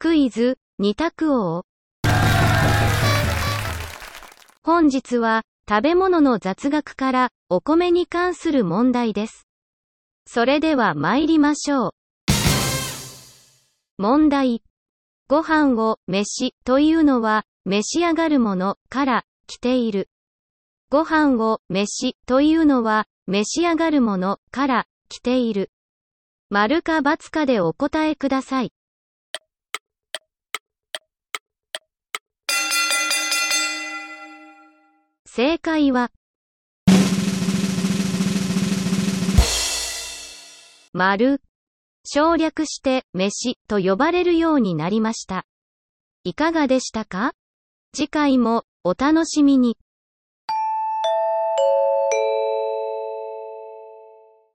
クイズ、二択王。本日は、食べ物の雑学から、お米に関する問題です。それでは参りましょう。問題。ご飯を、飯、というのは、召し上がるもの、から、来ている。ご飯を、飯、というのは、召し上がるもの、から、来ている。丸か×かでお答えください。正解は、丸。省略して、飯、と呼ばれるようになりました。いかがでしたか？次回も、お楽しみに。